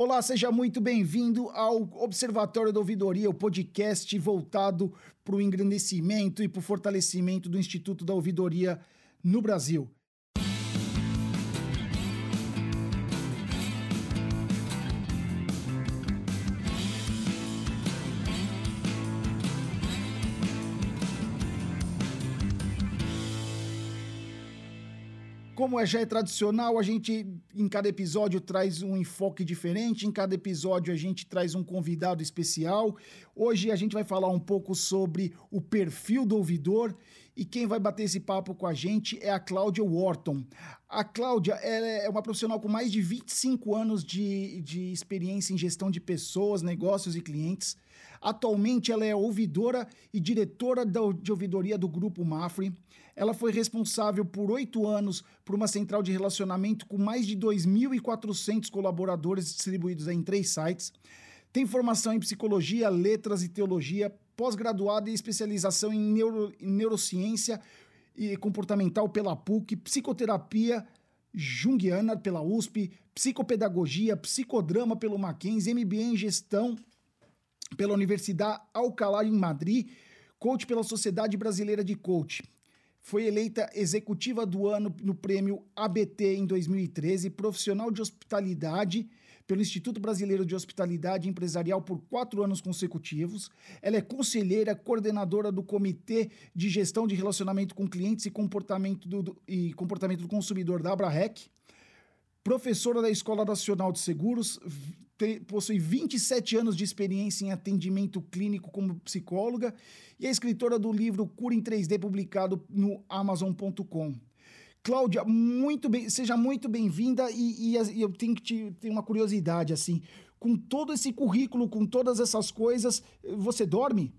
Olá, seja muito bem-vindo ao Observatório da Ouvidoria, o podcast voltado para o engrandecimento e para o fortalecimento do Instituto da Ouvidoria no Brasil. Como é, já é tradicional, a gente em cada episódio traz um enfoque diferente, em cada episódio a gente traz um convidado especial. Hoje a gente vai falar um pouco sobre o perfil do ouvidor e quem vai bater esse papo com a gente é a Cláudia Wharton. A Cláudia é uma profissional com mais de 25 anos de, de experiência em gestão de pessoas, negócios e clientes. Atualmente ela é ouvidora e diretora de ouvidoria do Grupo Mafre. Ela foi responsável por oito anos por uma central de relacionamento com mais de 2.400 colaboradores distribuídos em três sites. Tem formação em psicologia, letras e teologia, pós-graduada em especialização em, neuro, em neurociência e comportamental pela PUC, psicoterapia junguiana pela USP, psicopedagogia, psicodrama pelo Mackenzie, MBA em gestão pela Universidade Alcalá em Madrid, coach pela Sociedade Brasileira de Coach. Foi eleita executiva do ano no prêmio ABT em 2013, profissional de hospitalidade pelo Instituto Brasileiro de Hospitalidade Empresarial por quatro anos consecutivos. Ela é conselheira, coordenadora do Comitê de Gestão de Relacionamento com Clientes e Comportamento do, e comportamento do Consumidor da Abrahec professora da Escola Nacional de Seguros, tem, possui 27 anos de experiência em atendimento clínico como psicóloga e é escritora do livro Cura em 3D, publicado no Amazon.com. Cláudia, muito bem, seja muito bem-vinda e, e, eu tenho que te, ter uma curiosidade assim, com todo esse currículo, com todas essas coisas, você dorme?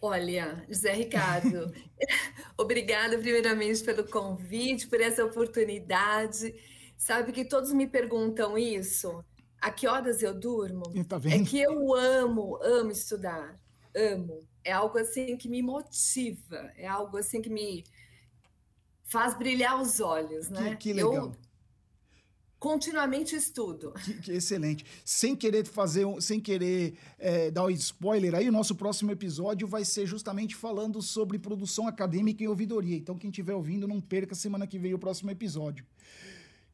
Olha, José Ricardo, obrigada primeiramente pelo convite, por essa oportunidade. Sabe que todos me perguntam isso. A que horas eu durmo? Tá é que eu amo, amo estudar, amo. É algo assim que me motiva, é algo assim que me faz brilhar os olhos, né? Que, que legal. Eu, continuamente estudo. Que, que, excelente. Sem querer fazer, sem querer é, dar um spoiler aí, o nosso próximo episódio vai ser justamente falando sobre produção acadêmica e ouvidoria. Então, quem estiver ouvindo, não perca semana que vem o próximo episódio.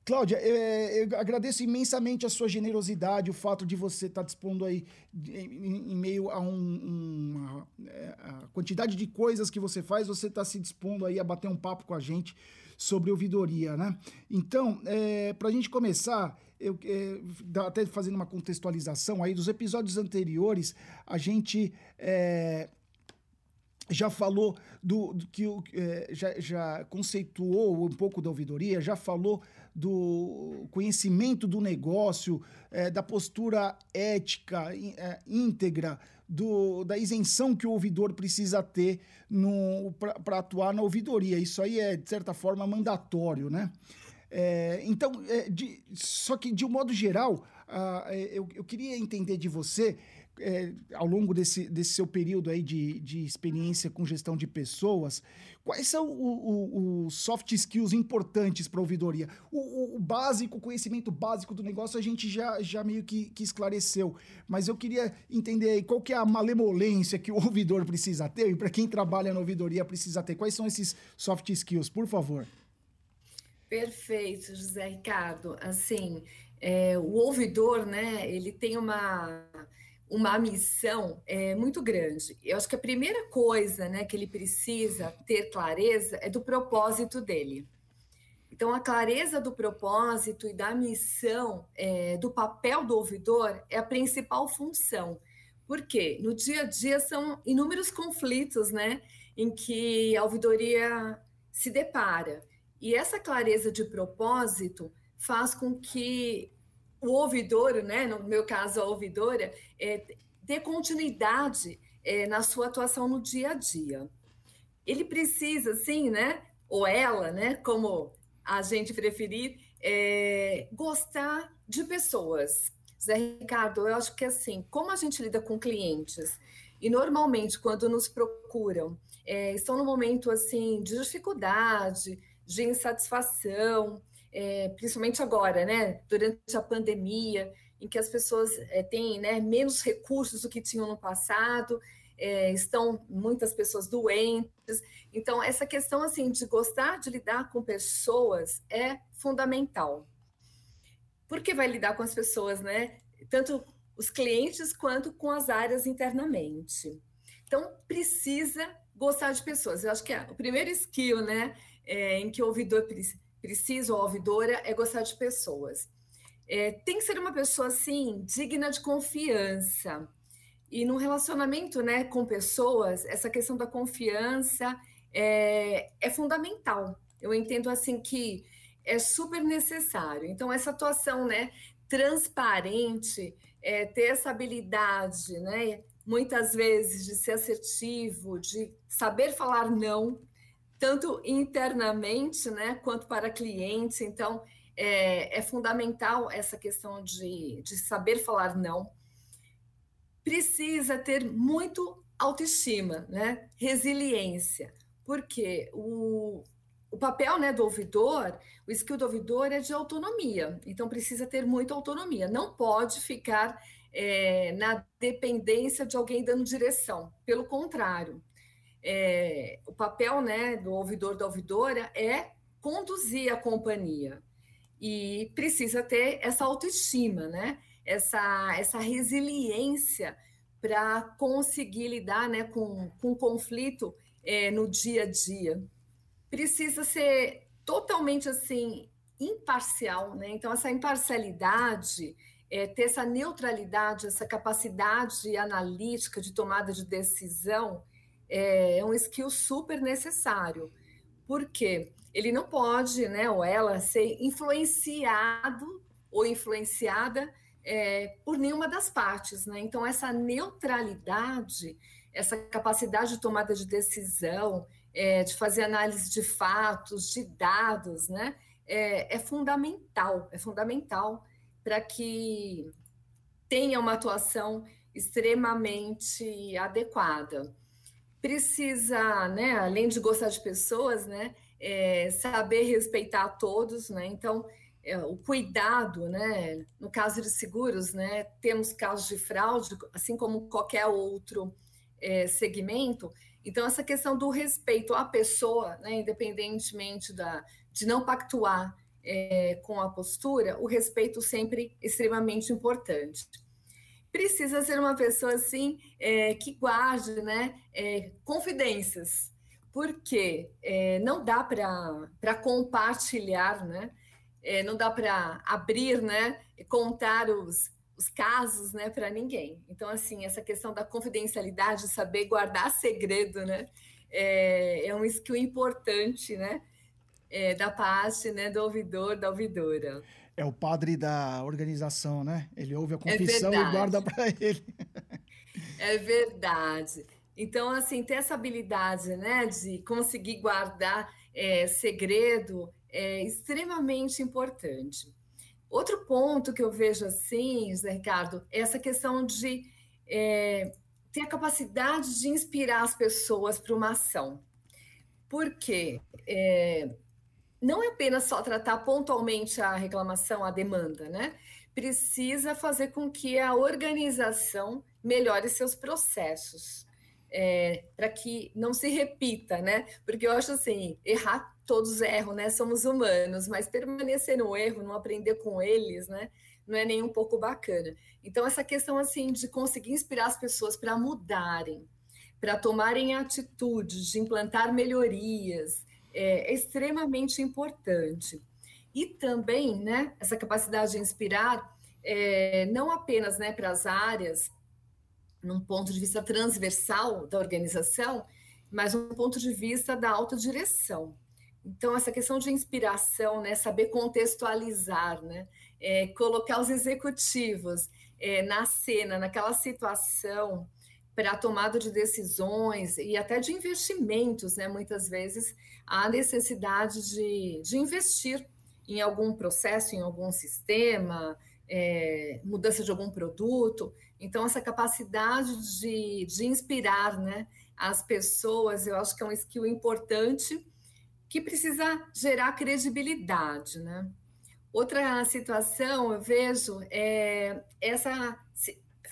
Cláudia, é, eu agradeço imensamente a sua generosidade, o fato de você estar tá dispondo aí em, meio a um, uma é, a quantidade de coisas que você faz, você está se dispondo aí a bater um papo com a gente sobre ouvidoria, né? Então, é, para a gente começar, eu é, até fazendo uma contextualização aí dos episódios anteriores, a gente é, já falou do, do que é, já, já conceituou um pouco da ouvidoria, já falou do conhecimento do negócio, é, da postura ética é, íntegra, do, da isenção que o ouvidor precisa ter para atuar na ouvidoria. Isso aí é, de certa forma, mandatório, né? É, então, é, de, só que de um modo geral, uh, eu, eu queria entender de você é, ao longo desse, desse seu período aí de, de experiência com gestão de pessoas, quais são os soft skills importantes para a ouvidoria? O, o, básico, o conhecimento básico do negócio a gente já, já meio que, que esclareceu, mas eu queria entender aí qual que é a malemolência que o ouvidor precisa ter e para quem trabalha na ouvidoria precisa ter. Quais são esses soft skills, por favor? Perfeito, José Ricardo. Assim, é, o ouvidor, né, ele tem uma uma missão é, muito grande. Eu acho que a primeira coisa né, que ele precisa ter clareza é do propósito dele. Então, a clareza do propósito e da missão, é, do papel do ouvidor, é a principal função. Por quê? No dia a dia são inúmeros conflitos né, em que a ouvidoria se depara. E essa clareza de propósito faz com que o ouvidor, né, no meu caso a ouvidora, é, ter continuidade é, na sua atuação no dia a dia. Ele precisa, sim, né, ou ela, né, como a gente preferir, é, gostar de pessoas. Zé Ricardo, eu acho que assim, como a gente lida com clientes e normalmente quando nos procuram, é, estão no momento assim de dificuldade, de insatisfação, é, principalmente agora, né, durante a pandemia, em que as pessoas é, têm né, menos recursos do que tinham no passado, é, estão muitas pessoas doentes. Então, essa questão assim de gostar de lidar com pessoas é fundamental. Porque vai lidar com as pessoas, né? Tanto os clientes quanto com as áreas internamente. Então, precisa gostar de pessoas. Eu acho que é o primeiro skill, né, é, em que o ouvidor precisa, ou a ouvidora, é gostar de pessoas. É, tem que ser uma pessoa, assim, digna de confiança. E no relacionamento, né, com pessoas, essa questão da confiança é, é fundamental. Eu entendo, assim, que é super necessário. Então, essa atuação, né, transparente, é, ter essa habilidade, né, muitas vezes de ser assertivo, de saber falar não, tanto internamente, né, quanto para clientes. Então, é, é fundamental essa questão de, de saber falar não. Precisa ter muito autoestima, né, resiliência, porque o, o papel né, do ouvidor, o skill do ouvidor é de autonomia, então precisa ter muita autonomia, não pode ficar é, na dependência de alguém dando direção, pelo contrário, é, o papel né, do ouvidor, da ouvidora é conduzir a companhia e precisa ter essa autoestima, né? essa, essa resiliência para conseguir lidar né, com, com conflito é, no dia a dia precisa ser totalmente assim imparcial, né? Então essa imparcialidade, é, ter essa neutralidade, essa capacidade analítica de tomada de decisão é, é um skill super necessário. Porque ele não pode, né, ou ela ser influenciado ou influenciada é, por nenhuma das partes, né? Então essa neutralidade, essa capacidade de tomada de decisão, é, de fazer análise de fatos, de dados, né? É, é fundamental, é fundamental para que tenha uma atuação extremamente adequada. Precisa, né, além de gostar de pessoas, né, é, saber respeitar todos, né? Então, é, o cuidado, né? No caso de seguros, né, temos casos de fraude, assim como qualquer outro é, segmento, então, essa questão do respeito à pessoa, né, independentemente da, de não pactuar é, com a postura, o respeito sempre extremamente importante. Precisa ser uma pessoa assim é, que guarde né, é, confidências, porque é, não dá para compartilhar, né, é, não dá para abrir, né, contar os, os casos, né, para ninguém. Então, assim, essa questão da confidencialidade, saber guardar segredo, né, é, é um skill importante, né, é, da parte, né, do ouvidor, da ouvidora. É o padre da organização, né? Ele ouve a é confissão é e guarda para ele. é verdade. Então, assim, ter essa habilidade, né, de conseguir guardar é, segredo é extremamente importante. Outro ponto que eu vejo assim, José Ricardo, é essa questão de é, ter a capacidade de inspirar as pessoas para uma ação. Porque é, não é apenas só tratar pontualmente a reclamação, a demanda, né? Precisa fazer com que a organização melhore seus processos. É, para que não se repita, né? Porque eu acho assim, errar todos erram, né? Somos humanos, mas permanecer no erro, não aprender com eles, né? Não é nem um pouco bacana. Então, essa questão, assim, de conseguir inspirar as pessoas para mudarem, para tomarem atitudes, de implantar melhorias, é, extremamente importante. E também, né, essa capacidade de inspirar, é, não apenas né, para as áreas, num ponto de vista transversal da organização, mas um ponto de vista da autodireção. Então, essa questão de inspiração, né, saber contextualizar, né, é, colocar os executivos é, na cena, naquela situação, para a tomada de decisões e até de investimentos, né? Muitas vezes há necessidade de, de investir em algum processo, em algum sistema, é, mudança de algum produto. Então, essa capacidade de, de inspirar né, as pessoas, eu acho que é um skill importante que precisa gerar credibilidade, né? Outra situação eu vejo é essa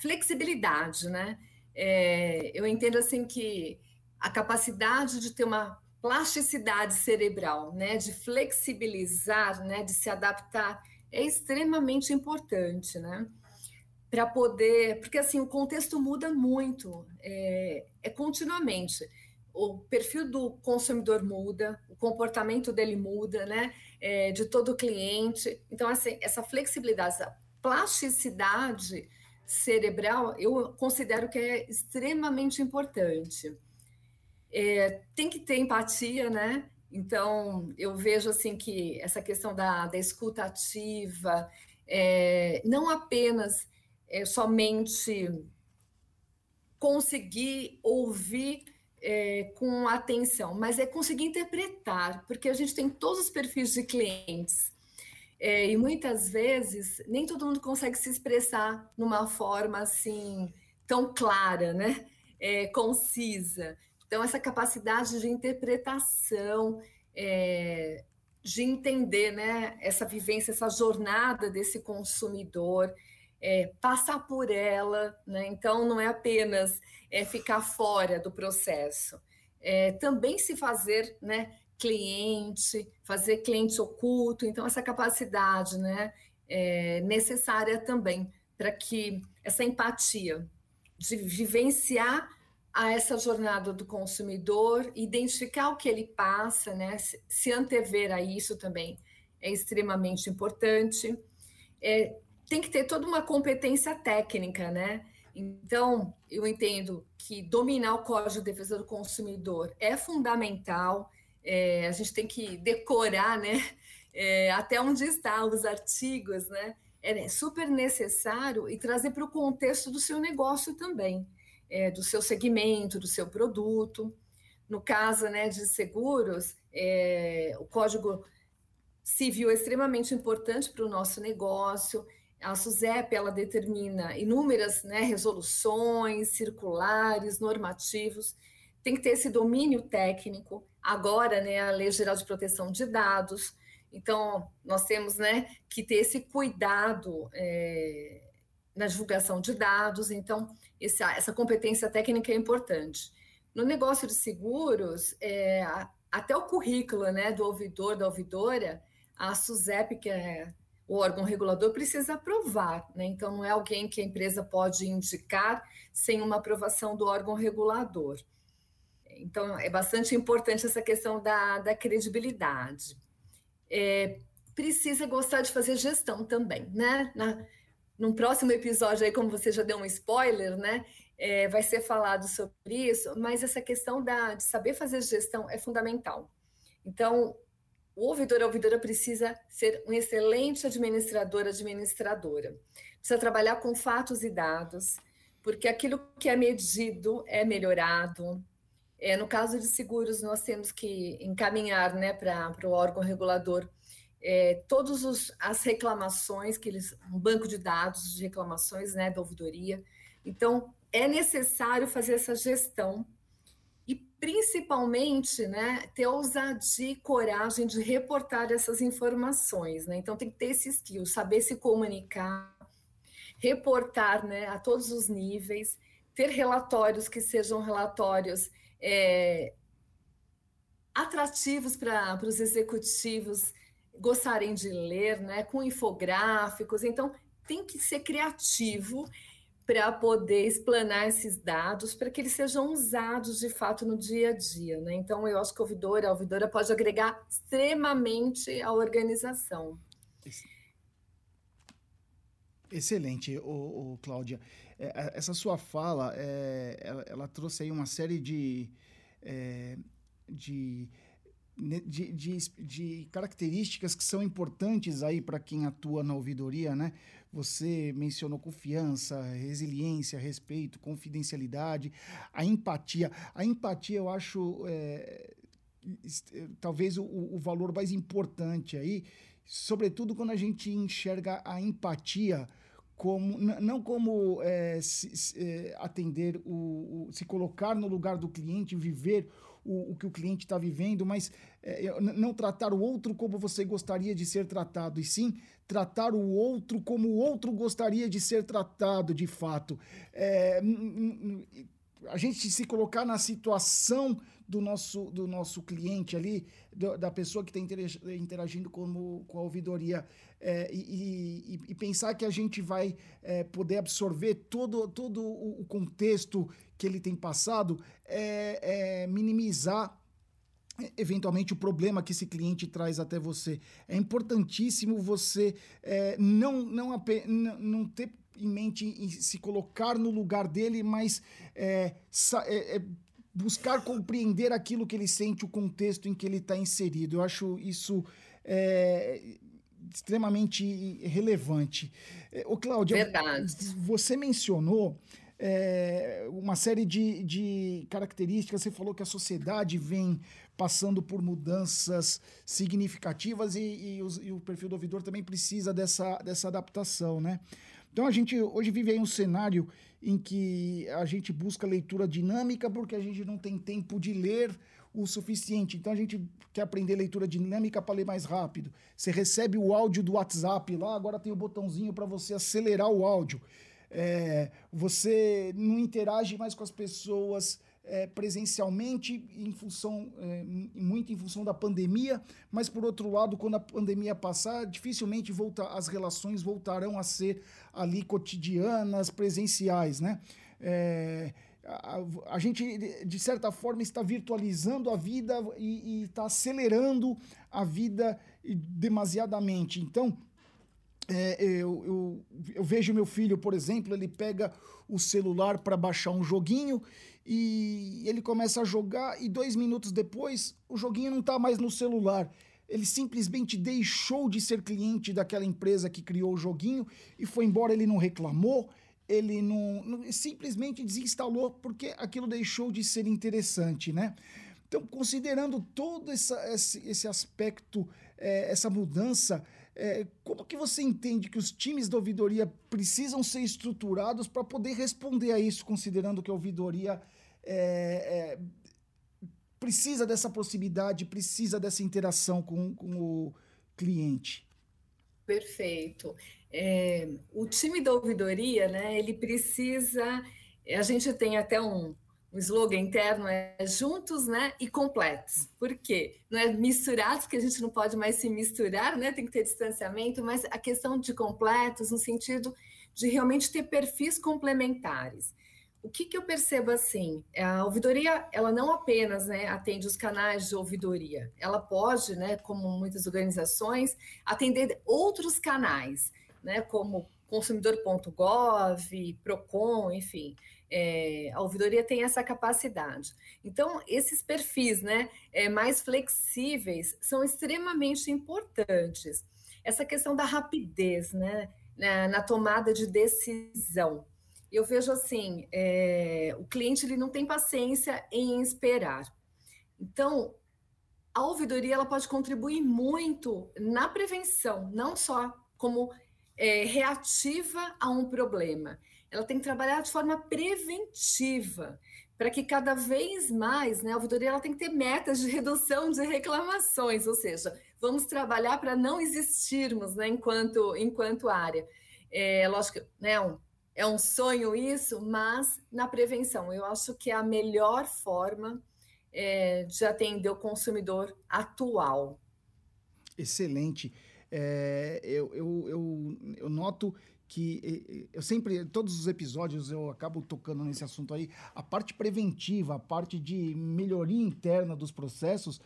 flexibilidade, né? É, eu entendo assim que a capacidade de ter uma plasticidade cerebral, né, de flexibilizar, né, de se adaptar, é extremamente importante, né, para poder, porque assim o contexto muda muito, é, é continuamente o perfil do consumidor muda, o comportamento dele muda, né, é, de todo cliente. Então assim essa flexibilidade, essa plasticidade cerebral, eu considero que é extremamente importante. É, tem que ter empatia, né? Então, eu vejo assim que essa questão da, da escuta ativa, é, não apenas é, somente conseguir ouvir é, com atenção, mas é conseguir interpretar, porque a gente tem todos os perfis de clientes. É, e muitas vezes nem todo mundo consegue se expressar numa forma assim tão clara, né? É, concisa. Então, essa capacidade de interpretação, é, de entender né, essa vivência, essa jornada desse consumidor, é, passar por ela, né? então não é apenas é, ficar fora do processo, é, também se fazer né, cliente, fazer cliente oculto, então essa capacidade né, é necessária também para que essa empatia de vivenciar a essa jornada do consumidor, identificar o que ele passa, né? se antever a isso também é extremamente importante. É, tem que ter toda uma competência técnica, né? Então, eu entendo que dominar o Código de Defesa do Consumidor é fundamental. É, a gente tem que decorar, né? É, até onde estão os artigos, né? É super necessário e trazer para o contexto do seu negócio também é, do seu segmento, do seu produto. No caso né, de seguros, é, o Código Civil é extremamente importante para o nosso negócio. A SUSEP ela determina inúmeras né, resoluções, circulares, normativos. Tem que ter esse domínio técnico. Agora, né, a Lei Geral de Proteção de Dados. Então, nós temos né, que ter esse cuidado é, na divulgação de dados. Então, essa, essa competência técnica é importante. No negócio de seguros, é, até o currículo né, do ouvidor, da ouvidora, a SUSEP, que é o órgão regulador, precisa aprovar. Né? Então, não é alguém que a empresa pode indicar sem uma aprovação do órgão regulador. Então, é bastante importante essa questão da, da credibilidade. É, precisa gostar de fazer gestão também, né? Na, num próximo episódio aí, como você já deu um spoiler, né? É, vai ser falado sobre isso, mas essa questão da, de saber fazer gestão é fundamental. Então, o ouvidor, a ouvidora precisa ser um excelente administrador, administradora. Precisa trabalhar com fatos e dados, porque aquilo que é medido é melhorado. É, no caso de seguros, nós temos que encaminhar né, para o órgão regulador é, todas as reclamações, que eles, um banco de dados de reclamações né, da ouvidoria. Então, é necessário fazer essa gestão e, principalmente, né, ter ousadia e coragem de reportar essas informações. Né? Então, tem que ter esse skill, saber se comunicar, reportar né, a todos os níveis, ter relatórios que sejam relatórios é, atrativos para os executivos gostarem de ler, né, com infográficos. Então, tem que ser criativo para poder explanar esses dados, para que eles sejam usados de fato no dia a dia. Né? Então, eu acho que a ouvidora, a ouvidora pode agregar extremamente à organização. Excelente, o, Cláudia. É, é, essa sua fala, é, ela, ela, trouxe aí uma série de, é, de de, de, de, características que são importantes aí para quem atua na ouvidoria, né? Você mencionou confiança, resiliência, respeito, confidencialidade, a empatia. A empatia, eu acho, é, talvez o, o valor mais importante aí, sobretudo quando a gente enxerga a empatia como não como é, se, se, é, atender o, o, se colocar no lugar do cliente, viver o, o que o cliente está vivendo, mas é, não tratar o outro como você gostaria de ser tratado, e sim tratar o outro como o outro gostaria de ser tratado de fato. É, a gente se colocar na situação do nosso, do nosso cliente ali, do, da pessoa que está interagindo com, com a ouvidoria, é, e, e, pensar que a gente vai é, poder absorver todo, todo o contexto que ele tem passado, é, é minimizar eventualmente o problema que esse cliente traz até você. É importantíssimo você é, não, não, não ter em mente em se colocar no lugar dele, mas é, é, é, buscar compreender aquilo que ele sente, o contexto em que ele está inserido. Eu acho isso é, extremamente relevante. É, ô, Cláudia, Verdade. você mencionou é, uma série de, de características. Você falou que a sociedade vem passando por mudanças significativas e, e, os, e, o perfil do ouvidor também precisa dessa, dessa adaptação, né? Então a gente hoje vive aí um cenário em que a gente busca leitura dinâmica porque a gente não tem tempo de ler o suficiente. Então a gente quer aprender leitura dinâmica para ler mais rápido. Você recebe o áudio do WhatsApp lá, agora tem o botãozinho para você acelerar o áudio. É, você não interage mais com as pessoas é, presencialmente, em função, é, muito em função da pandemia, mas por outro lado, quando a pandemia passar, dificilmente volta, as relações voltarão a ser ali cotidianas, presenciais, né? É, a, a, gente, de certa forma, está virtualizando a vida e está acelerando a vida demasiadamente. Então, é, eu, eu, eu, vejo meu filho, por exemplo, ele pega o celular para baixar um joguinho e ele começa a jogar e dois minutos depois o joguinho não está mais no celular. Ele simplesmente deixou de ser cliente daquela empresa que criou o joguinho e foi embora. Ele não reclamou, ele não, não simplesmente desinstalou porque aquilo deixou de ser interessante, né? Então, considerando todo essa, esse, esse aspecto, é, essa mudança, é, como que você entende que os times da ouvidoria precisam ser estruturados para poder responder a isso, considerando que a ouvidoria é, é, precisa dessa proximidade, precisa dessa interação com, com o cliente. Perfeito. É, o time da ouvidoria, né, ele precisa. A gente tem até um, um slogan interno é juntos, né, e completos. Por quê? Não é misturados, porque a gente não pode mais se misturar, né, tem que ter distanciamento, mas a questão de completos no sentido de realmente ter perfis complementares o que, que eu percebo assim? A ouvidoria, ela não apenas né, atende os canais de ouvidoria, ela pode, né, como muitas organizações, atender outros canais, né, como consumidor.gov, Procon, enfim. É, a ouvidoria tem essa capacidade. Então, esses perfis né, é, mais flexíveis são extremamente importantes. Essa questão da rapidez né, na, na tomada de decisão eu vejo assim, é, o cliente ele não tem paciência em esperar. Então, a ouvidoria ela pode contribuir muito na prevenção, não só como é, reativa a um problema. Ela tem que trabalhar de forma preventiva, para que cada vez mais, né, a ouvidoria ela tem que ter metas de redução de reclamações, ou seja, vamos trabalhar para não existirmos, né, enquanto enquanto área. É, lógico, né, um, é um sonho isso, mas na prevenção, eu acho que é a melhor forma é, de atender o consumidor atual. Excelente. É, eu, eu, eu, eu noto que eu sempre, todos os episódios eu acabo tocando nesse assunto aí, a parte preventiva, a parte de melhoria interna dos processos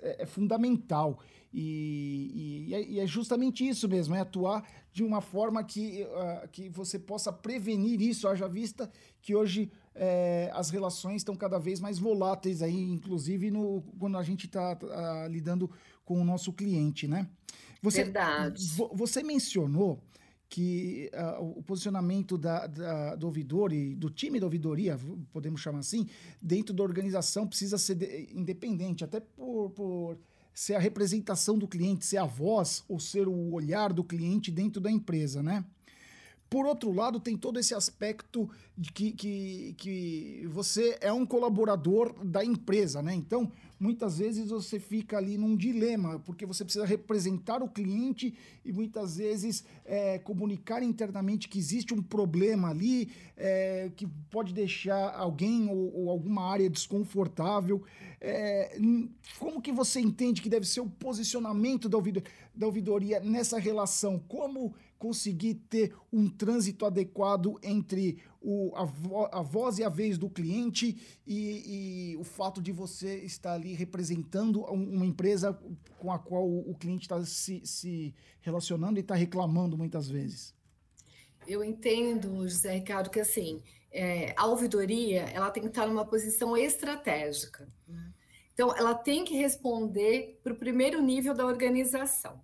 é, é fundamental. E, e, é, e, é justamente isso mesmo, é atuar de uma forma que, uh, que você possa prevenir isso, haja vista que hoje é, as relações estão cada vez mais voláteis aí, inclusive no, quando a gente está uh, ah, lidando com o nosso cliente, né? Você, Verdade. Você mencionou que uh, o posicionamento da, da, do ouvidor e do time da ouvidoria, podemos chamar assim, dentro da organização precisa ser de, independente, até por, por ser a representação do cliente, ser a voz ou ser o olhar do cliente dentro da empresa, né? Por outro lado, tem todo esse aspecto de que, que, que você é um colaborador da empresa, né? Então, muitas vezes você fica ali num dilema, porque você precisa representar o cliente e muitas vezes é, comunicar internamente que existe um problema ali é, que pode deixar alguém ou, ou alguma área desconfortável. É, como que você entende que deve ser o posicionamento da, da ouvidoria nessa relação? Como conseguir ter um trânsito adequado entre o, a, vo, a voz e a vez do cliente e, e, o fato de você estar ali representando uma empresa com a qual o cliente está se, se relacionando e está reclamando muitas vezes. Eu entendo, José Ricardo, que assim, é, a ouvidoria ela tem que estar numa posição estratégica. Né? Então, ela tem que responder para o primeiro nível da organização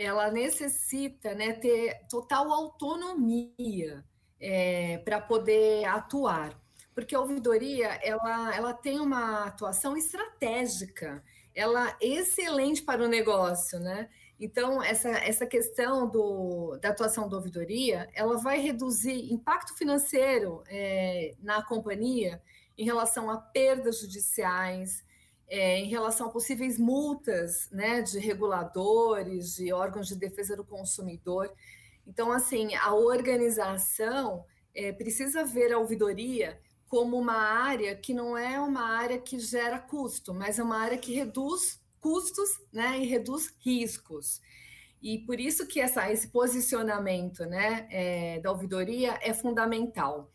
ela necessita né, ter total autonomia é, para poder atuar, porque a ouvidoria ela, ela tem uma atuação estratégica, ela é excelente para o negócio, né? Então, essa, essa questão do, da atuação da ouvidoria, ela vai reduzir impacto financeiro é, na companhia em relação a perdas judiciais, é, em relação a possíveis multas né, de reguladores, de órgãos de defesa do consumidor. Então, assim, a organização é, precisa ver a ouvidoria como uma área que não é uma área que gera custo, mas é uma área que reduz custos né, e reduz riscos. E por isso que essa, esse posicionamento né, é, da ouvidoria é fundamental.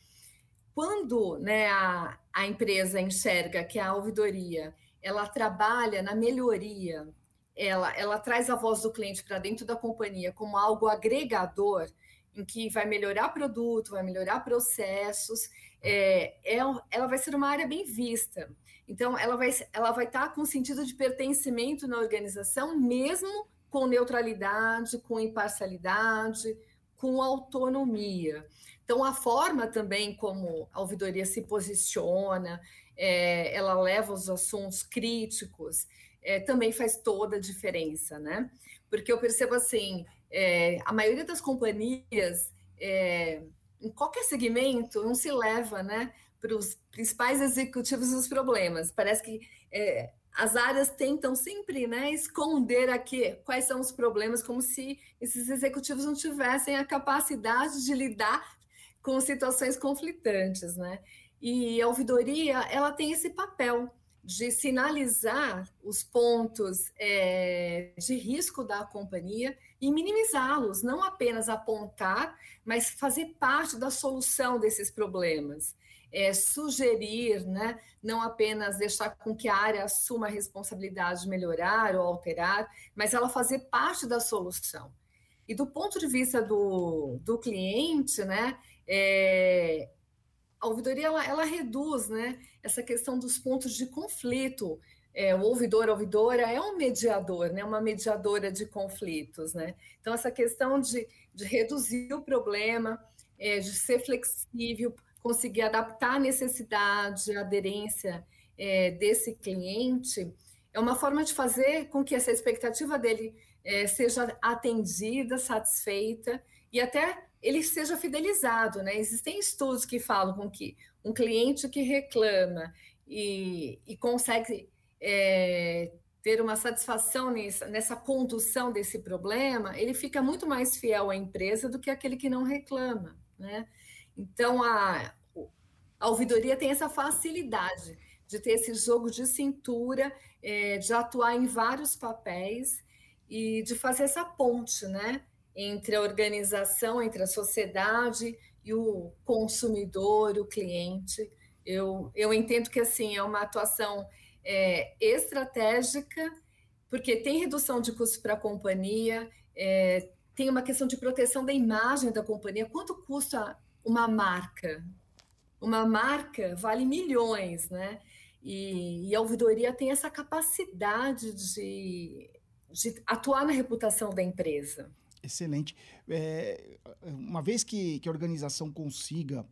Quando né, a, a empresa enxerga que a ouvidoria ela trabalha na melhoria, ela, ela traz a voz do cliente para dentro da companhia como algo agregador, em que vai melhorar produto, vai melhorar processos, é, é, ela vai ser uma área bem vista. Então, ela vai ela vai estar tá com sentido de pertencimento na organização, mesmo com neutralidade, com imparcialidade, com autonomia. Então, a forma também como a ouvidoria se posiciona, é, ela leva os assuntos críticos, é, também faz toda a diferença, né? Porque eu percebo assim, é, a maioria das companhias, é, em qualquer segmento, não se leva, né, para os principais executivos os problemas. Parece que é, as áreas tentam sempre, né, esconder aqui quais são os problemas, como se esses executivos não tivessem a capacidade de lidar com situações conflitantes, né? E a ouvidoria ela tem esse papel de sinalizar os pontos é, de risco da companhia e minimizá-los, não apenas apontar, mas fazer parte da solução desses problemas. É, sugerir, né, não apenas deixar com que a área assuma a responsabilidade de melhorar ou alterar, mas ela fazer parte da solução. E do ponto de vista do, do cliente, né, é, a ouvidoria ela, ela reduz né, essa questão dos pontos de conflito. É, o ouvidor, a ouvidora é um mediador, né, uma mediadora de conflitos. Né? Então, essa questão de, de reduzir o problema, é, de ser flexível, conseguir adaptar a necessidade, a aderência é, desse cliente, é uma forma de fazer com que essa expectativa dele é, seja atendida, satisfeita e até ele seja fidelizado, né? Existem estudos que falam com que um cliente que reclama e, e consegue é, ter uma satisfação nessa, nessa condução desse problema, ele fica muito mais fiel à empresa do que aquele que não reclama, né? Então, a, a ouvidoria tem essa facilidade de ter esse jogo de cintura, é, de atuar em vários papéis e de fazer essa ponte, né? Entre a organização, entre a sociedade e o consumidor, o cliente. Eu, eu entendo que assim é uma atuação é, estratégica, porque tem redução de custos para a companhia, é, tem uma questão de proteção da imagem da companhia. Quanto custa uma marca? Uma marca vale milhões, né? E, e a ouvidoria tem essa capacidade de, de atuar na reputação da empresa. Excelente. É, uma vez que, que a organização consiga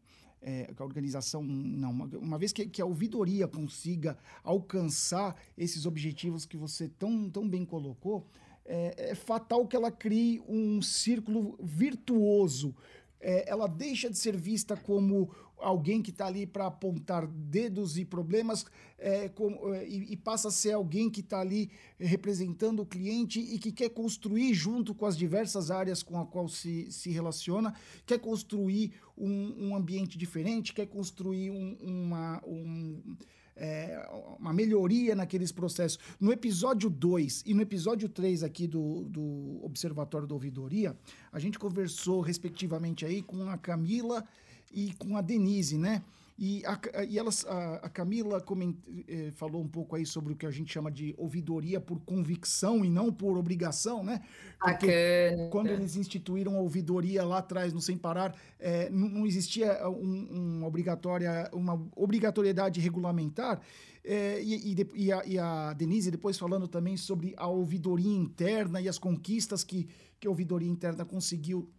é, que a organização, não, uma, uma vez que, que, a ouvidoria consiga alcançar esses objetivos que você tão, tão bem colocou, é, é fatal que ela crie um círculo virtuoso é, ela deixa de ser vista como alguém que está ali para apontar dedos e problemas é, com, é, e, e, passa a ser alguém que está ali representando o cliente e que quer construir junto com as diversas áreas com a qual se, se relaciona, quer construir um, um ambiente diferente, quer construir um, uma, um, é, uma melhoria naqueles processos. No episódio 2 e no episódio 3 aqui do, do Observatório da Ouvidoria, a gente conversou respectivamente aí com a Camila e com a Denise, né? E a, e elas, a, a Camila coment, eh, falou um pouco aí sobre o que a gente chama de ouvidoria por convicção e não por obrigação, né? Porque Bacana. quando eles instituíram a ouvidoria lá atrás, no Sem Parar, eh, não, não, existia um, um obrigatória, uma obrigatoriedade regulamentar. Eh, e, e, e, a, e a Denise depois falando também sobre a ouvidoria interna e as conquistas que, que a ouvidoria interna conseguiu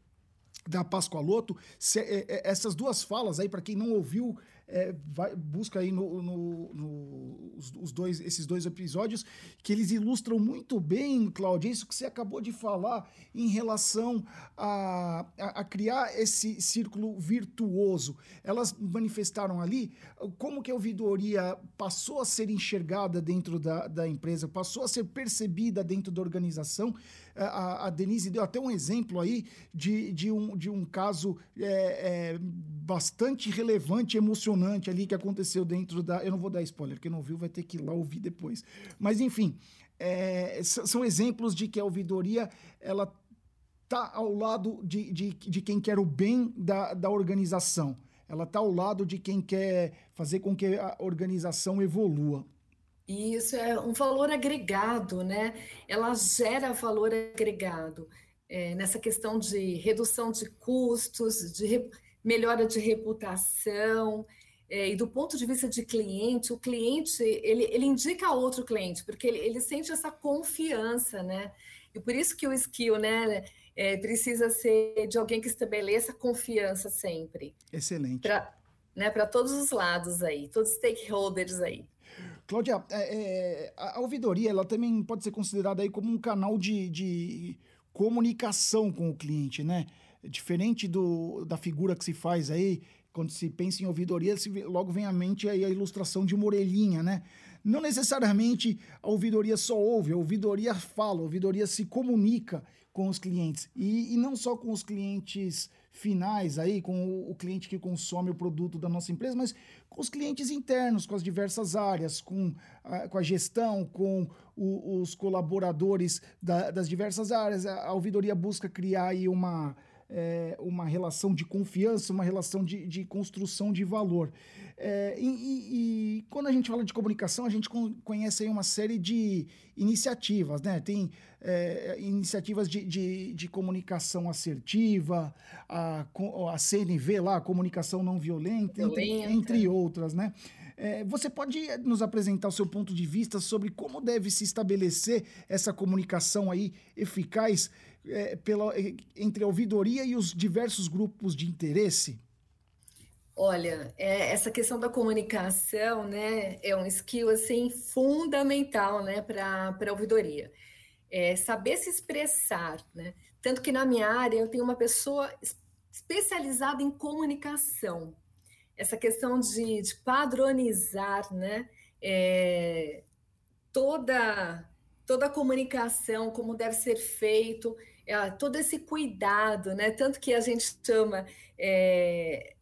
da Pascoaloto. É, é, essas duas falas aí, para quem não ouviu, é, vai, busca aí no, no, no os, os, dois, esses dois episódios, que eles ilustram muito bem, Cláudia, isso que você acabou de falar em relação a, a, a, criar esse círculo virtuoso. Elas manifestaram ali como que a ouvidoria passou a ser enxergada dentro da, da empresa, passou a ser percebida dentro da organização a, a Denise deu até um exemplo aí de, de, um, de um caso é, é, bastante relevante, emocionante ali que aconteceu dentro da. Eu não vou dar spoiler, quem não viu vai ter que ir lá ouvir depois. Mas, enfim, é, são exemplos de que a ouvidoria ela está ao lado de, de, de quem quer o bem da, da organização. Ela está ao lado de quem quer fazer com que a organização evolua. E isso é um valor agregado, né? Ela gera valor agregado é, nessa questão de redução de custos, de re, melhora de reputação. É, e do ponto de vista de cliente, o cliente ele, ele indica a outro cliente, porque ele, ele sente essa confiança, né? E por isso que o skill, né, é, precisa ser de alguém que estabeleça confiança sempre. Excelente. Para né, todos os lados aí, todos os stakeholders aí. Cláudia, é, é, a ouvidoria ela também pode ser considerada aí como um canal de, de comunicação com o cliente, né? Diferente do, da figura que se faz aí, quando se pensa em ouvidoria, se, logo vem à mente aí a ilustração de uma orelhinha, né? Não necessariamente a ouvidoria só ouve, a ouvidoria fala, a ouvidoria se comunica com os clientes. E, e não só com os clientes finais aí, com o, o, cliente que consome o produto da nossa empresa, mas com os clientes internos, com as diversas áreas, com a, com a gestão, com o, os colaboradores da, das diversas áreas. A, a ouvidoria busca criar aí uma é, uma relação de confiança, uma relação de, de construção de valor. É, e, e, e, quando a gente fala de comunicação, a gente conhece aí uma série de iniciativas, né? Tem é, iniciativas de, de, de, comunicação assertiva, a, a CNV lá, a comunicação não violenta, violenta. Entre, entre outras, né? É, você pode nos apresentar o seu ponto de vista sobre como deve se estabelecer essa comunicação aí eficaz é, pela, é, entre a ouvidoria e os diversos grupos de interesse? Olha, é, essa questão da comunicação, né, é um skill assim fundamental, né, para a ouvidoria. É saber se expressar, né? Tanto que na minha área eu tenho uma pessoa especializada em comunicação. Essa questão de, de padronizar, né, é, toda toda a comunicação, como deve ser feito, é, todo esse cuidado, né? Tanto que a gente chama é,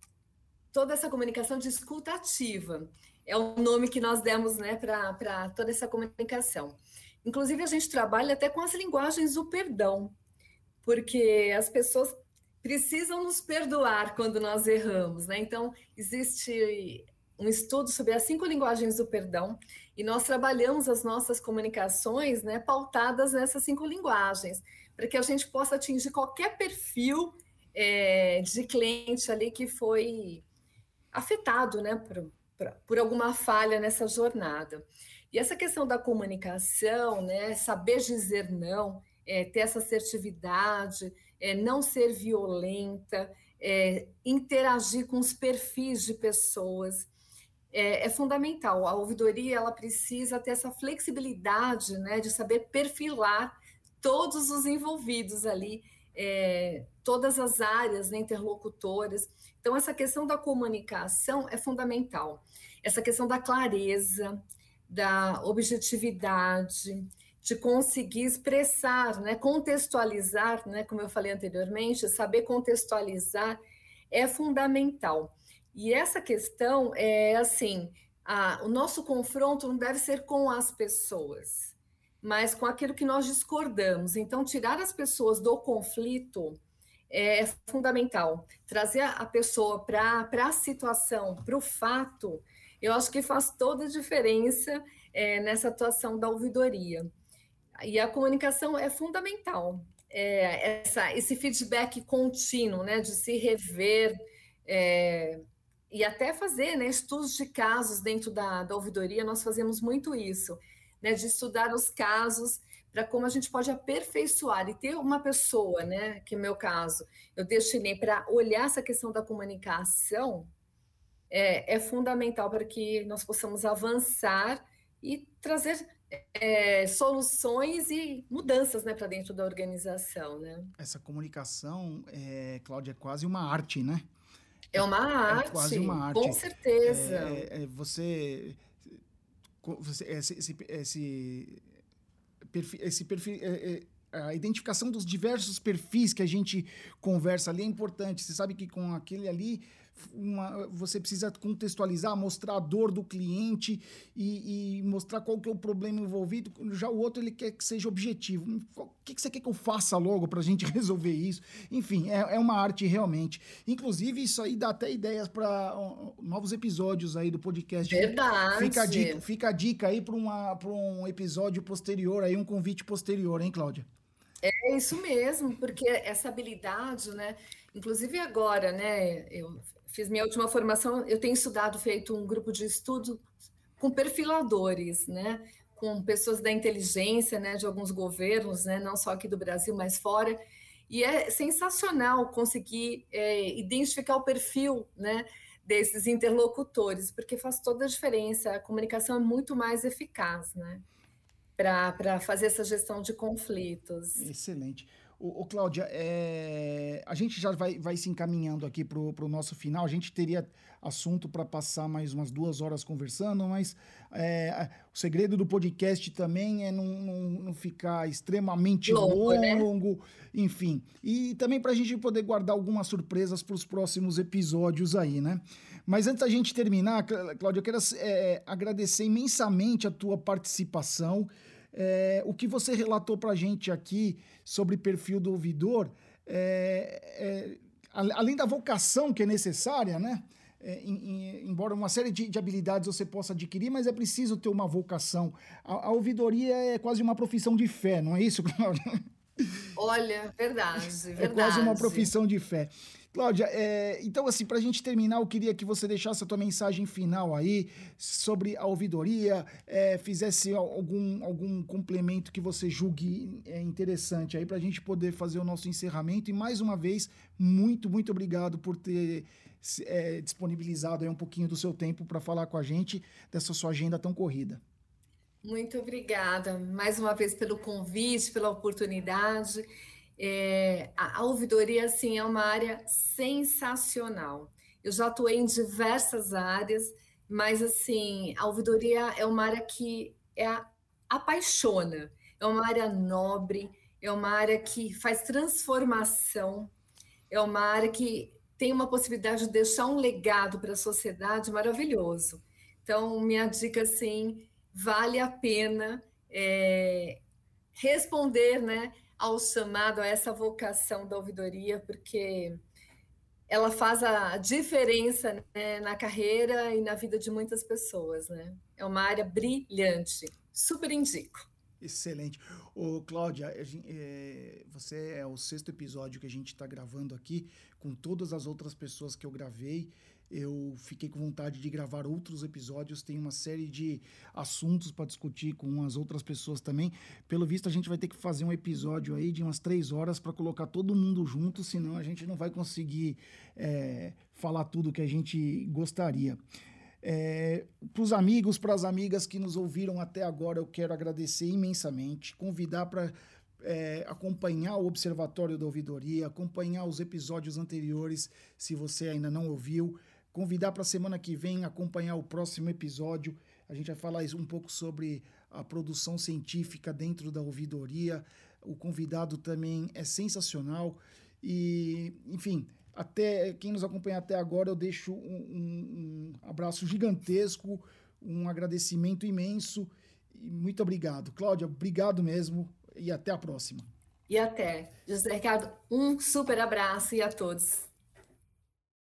toda essa comunicação de escuta ativa. É o nome que nós demos né, para toda essa comunicação. Inclusive, a gente trabalha até com as linguagens do perdão, porque as pessoas precisam nos perdoar quando nós erramos. Né? Então, existe um estudo sobre as cinco linguagens do perdão e nós trabalhamos as nossas comunicações né, pautadas nessas cinco linguagens para que a gente possa atingir qualquer perfil é, de cliente ali que foi afetado né, por, por, por, alguma falha nessa jornada. E essa questão da comunicação, né, saber dizer não, é, ter essa assertividade, é, não ser violenta, é, interagir com os perfis de pessoas, é, é, fundamental. A ouvidoria ela precisa ter essa flexibilidade né, de saber perfilar todos os envolvidos ali é, todas as áreas né, interlocutoras. Então, essa questão da comunicação é fundamental. Essa questão da clareza, da objetividade, de conseguir expressar, né, contextualizar, né, como eu falei anteriormente, saber contextualizar é fundamental. E essa questão é assim, a, o nosso confronto não deve ser com as pessoas, mas com aquilo que nós discordamos. Então, tirar as pessoas do conflito é fundamental. Trazer a pessoa para a situação, para o fato, eu acho que faz toda a diferença é, nessa atuação da ouvidoria. E a comunicação é fundamental. É, essa, esse feedback contínuo, né, de se rever é, e até fazer né, estudos de casos dentro da, da ouvidoria, nós fazemos muito isso, né, de estudar os casos para como a gente pode aperfeiçoar e ter uma pessoa, né, que é meu caso, eu destinei para olhar essa questão da comunicação, é, é fundamental para que nós possamos avançar e trazer é, soluções e mudanças né, para dentro da organização. Né? Essa comunicação, é, Cláudia, é quase uma arte, né? É uma arte, é quase uma arte. com certeza. É, é, você, você esse, esse, esse perfil, esse perfil é, a identificação dos diversos perfis que a gente conversa ali é importante. Você sabe que com aquele ali uma, você precisa contextualizar, mostrar a dor do cliente e, e, mostrar qual que é o problema envolvido. Já o outro ele quer que seja objetivo. O que, que você quer que eu faça logo para a gente resolver isso? Enfim, é, é, uma arte realmente. Inclusive, isso aí dá até ideias para novos episódios aí do podcast. Verdade. Fica a dica, fica a dica aí para um episódio posterior, aí um convite posterior, hein, Cláudia? É isso mesmo, porque essa habilidade, né? Inclusive agora, né? Eu fiz minha última formação, eu tenho estudado, feito um grupo de estudo com perfiladores, né? Com pessoas da inteligência, né? De alguns governos, né? Não só aqui do Brasil, mas fora. E é sensacional conseguir é, identificar o perfil, né? Desses interlocutores, porque faz toda a diferença. A comunicação é muito mais eficaz, né? Para fazer essa gestão de conflitos. Excelente. O, o Cláudia, é, a gente já vai, vai se encaminhando aqui para o nosso final. A gente teria assunto para passar mais umas duas horas conversando, mas é, o segredo do podcast também é não, não, não ficar extremamente longo, né? longo né? enfim. E também para a gente poder guardar algumas surpresas para os próximos episódios aí, né? Mas antes da gente terminar, Cláudia, eu quero é, agradecer imensamente a tua participação. É, o que você relatou para a gente aqui sobre perfil do ouvidor, é, é, além da vocação que é necessária, né? É, em, em, embora uma série de, de, habilidades você possa adquirir, mas é preciso ter uma vocação. A, a ouvidoria é quase uma profissão de fé, não é isso, Cláudia? Olha, verdade, verdade. É quase uma profissão de fé. Cláudia, é, então, assim, para a gente terminar, eu queria que você deixasse a tua mensagem final aí sobre a ouvidoria, é, fizesse algum, algum complemento que você julgue é, interessante aí para a gente poder fazer o nosso encerramento. E mais uma vez, muito, muito obrigado por ter é, disponibilizado aí um pouquinho do seu tempo para falar com a gente dessa sua agenda tão corrida. Muito obrigada mais uma vez pelo convite, pela oportunidade. É, a, a ouvidoria, assim, é uma área sensacional. Eu já atuei em diversas áreas, mas, assim, a ouvidoria é uma área que é a, apaixona. É uma área nobre, é uma área que faz transformação, é uma área que tem uma possibilidade de deixar um legado para a sociedade maravilhoso. Então, minha dica, assim, vale a pena é, responder, né? Ao chamado, a essa vocação da ouvidoria, porque ela faz a diferença né, na carreira e na vida de muitas pessoas. Né? É uma área brilhante. Super indico. Excelente. Ô, Cláudia, é, você é o sexto episódio que a gente está gravando aqui, com todas as outras pessoas que eu gravei eu fiquei com vontade de gravar outros episódios. Tem uma série de assuntos para discutir com as outras pessoas também. Pelo visto, a gente vai ter que fazer um episódio aí de umas três horas para colocar todo mundo junto, senão a gente não vai conseguir é, falar tudo que a gente gostaria. É, para os amigos, para as amigas que nos ouviram até agora, eu quero agradecer imensamente, convidar para é, acompanhar o Observatório da Ouvidoria, acompanhar os episódios anteriores, se você ainda não ouviu. Convidar para a semana que vem acompanhar o próximo episódio. A gente vai falar um pouco sobre a produção científica dentro da ouvidoria. O convidado também é sensacional. E, enfim, até quem nos acompanha até agora, eu deixo um, um, abraço gigantesco, um agradecimento imenso. E muito obrigado. Cláudia, obrigado mesmo e até a próxima. E até. José Ricardo, um super abraço e a todos.